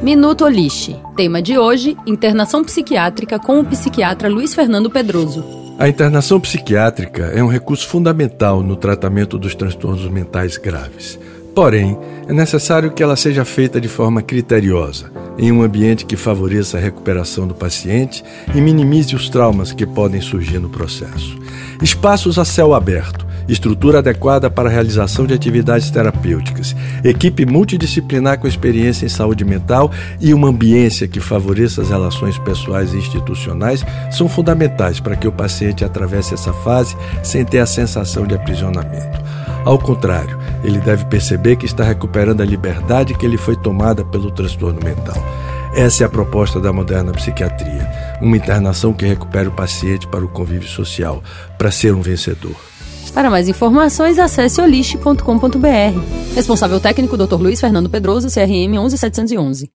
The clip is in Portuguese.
Minuto Oliche. Tema de hoje: internação psiquiátrica com o psiquiatra Luiz Fernando Pedroso. A internação psiquiátrica é um recurso fundamental no tratamento dos transtornos mentais graves. Porém, é necessário que ela seja feita de forma criteriosa, em um ambiente que favoreça a recuperação do paciente e minimize os traumas que podem surgir no processo. Espaços a céu aberto, estrutura adequada para a realização de atividades terapêuticas, equipe multidisciplinar com experiência em saúde mental e uma ambiência que favoreça as relações pessoais e institucionais são fundamentais para que o paciente atravesse essa fase sem ter a sensação de aprisionamento. Ao contrário, ele deve perceber que está recuperando a liberdade que lhe foi tomada pelo transtorno mental. Essa é a proposta da moderna psiquiatria, uma internação que recupera o paciente para o convívio social, para ser um vencedor. Para mais informações, acesse oliste.com.br. Responsável técnico Dr. Luiz Fernando Pedroso, CRM 11711.